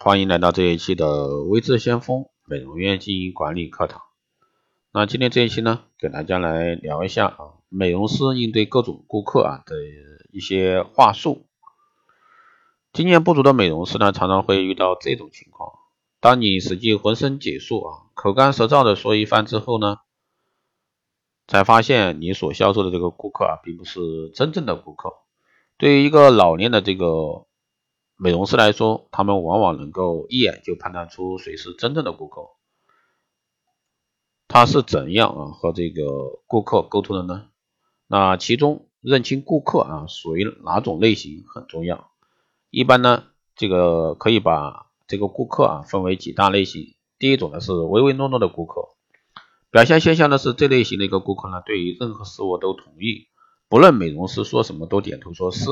欢迎来到这一期的微智先锋美容院经营管理课堂。那今天这一期呢，给大家来聊一下啊，美容师应对各种顾客啊的一些话术。经验不足的美容师呢，常常会遇到这种情况：当你使劲浑身解数啊，口干舌燥的说一番之后呢，才发现你所销售的这个顾客啊，并不是真正的顾客。对于一个老练的这个美容师来说，他们往往能够一眼就判断出谁是真正的顾客。他是怎样啊和这个顾客沟通的呢？那其中认清顾客啊属于哪种类型很重要。一般呢，这个可以把这个顾客啊分为几大类型。第一种呢是唯唯诺诺的顾客，表现现象呢是这类型的一个顾客呢，对于任何事物都同意。不论美容师说什么都点头说是，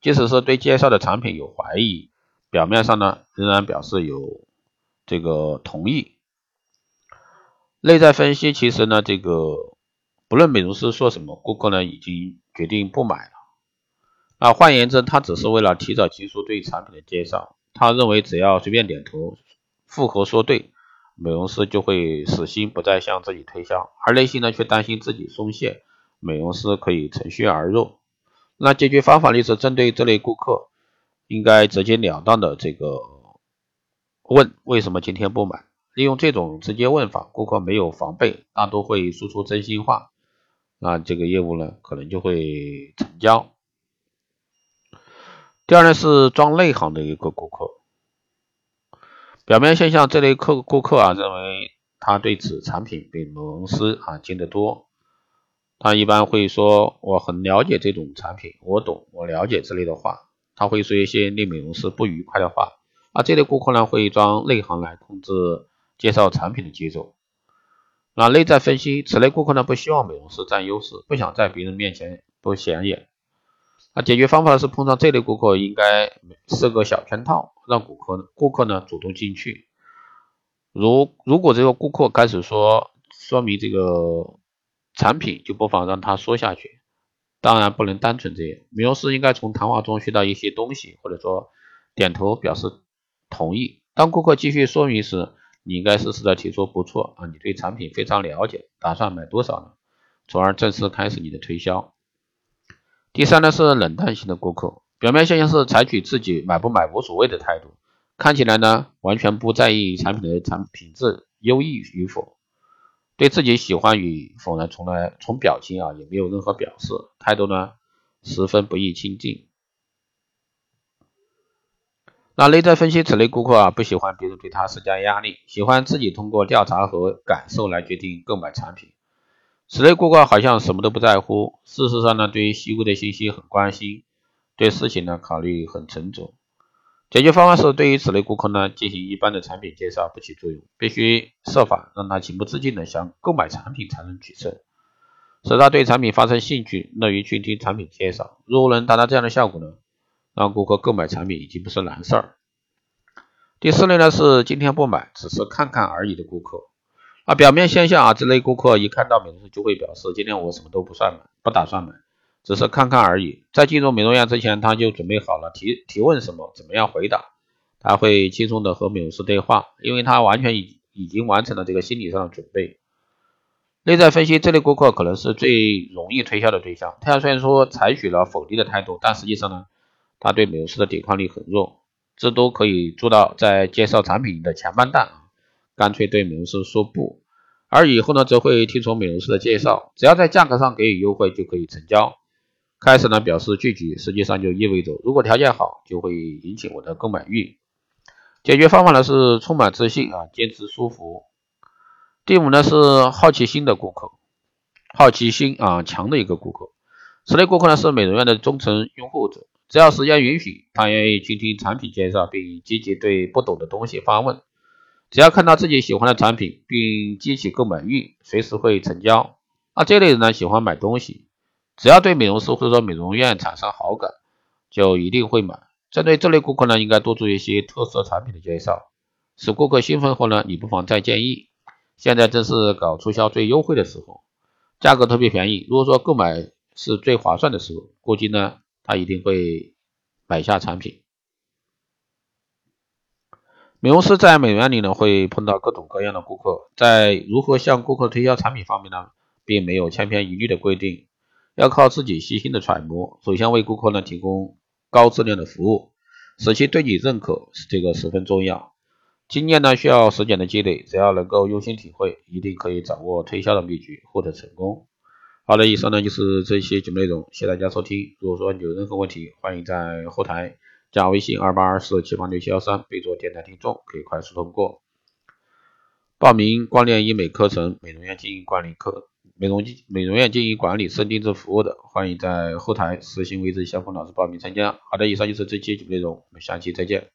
即使是对介绍的产品有怀疑，表面上呢仍然表示有这个同意。内在分析其实呢，这个不论美容师说什么，顾客呢已经决定不买了。那换言之，他只是为了提早结束对产品的介绍。他认为只要随便点头附和说对，美容师就会死心不再向自己推销，而内心呢却担心自己松懈。美容师可以乘虚而入，那解决方法就是针对这类顾客，应该直截了当的这个问为什么今天不买。利用这种直接问法，顾客没有防备，大多会说出真心话，那这个业务呢可能就会成交。第二呢是装内行的一个顾客，表面现象这类客顾客啊认为他对此产品比美容师啊精得多。他一般会说我很了解这种产品，我懂，我了解之类的话。他会说一些令美容师不愉快的话。而这类顾客呢，会装内行来控制介绍产品的节奏。那内在分析，此类顾客呢，不希望美容师占优势，不想在别人面前不显眼。那解决方法是碰上这类顾客，应该设个小圈套，让顾客顾客呢主动进去。如如果这个顾客开始说，说明这个。产品就不妨让他说下去，当然不能单纯这样。美容师应该从谈话中学到一些东西，或者说点头表示同意。当顾客继续说明时，你应该适时的提出不错啊，你对产品非常了解，打算买多少呢？从而正式开始你的推销。第三呢是冷淡型的顾客，表面现象是采取自己买不买无所谓的态度，看起来呢完全不在意产品的产品质优异与否。对自己喜欢与否呢，从来从表情啊也没有任何表示，态度呢十分不易亲近。那内在分析此类顾客啊，不喜欢别人对他施加压力，喜欢自己通过调查和感受来决定购买产品。此类顾客好像什么都不在乎，事实上呢，对于细微的信息很关心，对事情呢考虑很沉着。解决方案是，对于此类顾客呢，进行一般的产品介绍不起作用，必须设法让他情不自禁的想购买产品才能取胜，使他对产品发生兴趣，乐于倾听产品介绍。如果能达到这样的效果呢，让顾客购买产品已经不是难事儿。第四类呢是今天不买，只是看看而已的顾客。啊，表面现象啊，这类顾客一看到美容师就会表示，今天我什么都不算买，不打算买。只是看看而已，在进入美容院之前，他就准备好了提提问什么，怎么样回答。他会轻松的和美容师对话，因为他完全已已经完成了这个心理上的准备。内在分析这类顾客可能是最容易推销的对象。他虽然说采取了否定的态度，但实际上呢，他对美容师的抵抗力很弱。这都可以做到在介绍产品的前半段啊，干脆对美容师说不，而以后呢，则会听从美容师的介绍，只要在价格上给予优惠就可以成交。开始呢表示拒绝，实际上就意味着如果条件好，就会引起我的购买欲。解决方法呢是充满自信啊，坚持舒服。第五呢是好奇心的顾客，好奇心啊强的一个顾客。此类顾客呢是美容院的忠诚拥护者，只要时间允许，他愿意倾听产品介绍，并积极对不懂的东西发问。只要看到自己喜欢的产品，并激起购买欲，随时会成交。那这类人呢喜欢买东西。只要对美容师或者说美容院产生好感，就一定会买。针对这类顾客呢，应该多做一些特色产品的介绍，使顾客兴奋后呢，你不妨再建议。现在正是搞促销最优惠的时候，价格特别便宜。如果说购买是最划算的时候，估计呢，他一定会买下产品。美容师在美容院里呢，会碰到各种各样的顾客，在如何向顾客推销产品方面呢，并没有千篇一律的规定，要靠自己细心的揣摩。首先为顾客呢提供高质量的服务，使其对你认可，这个十分重要。经验呢需要时间的积累，只要能够用心体会，一定可以掌握推销的秘诀，获得成功。好的，以上呢就是这些节目内容，谢谢大家收听。如果说你有任何问题，欢迎在后台。加微信二八二四七八六七幺三，备注电台听众，可以快速通过报名光电医美课程、美容院经营管理课、美容美容院经营管理深定制服务的，欢迎在后台私信为这相关老师报名参加。好的，以上就是这期节目内容，我们下期再见。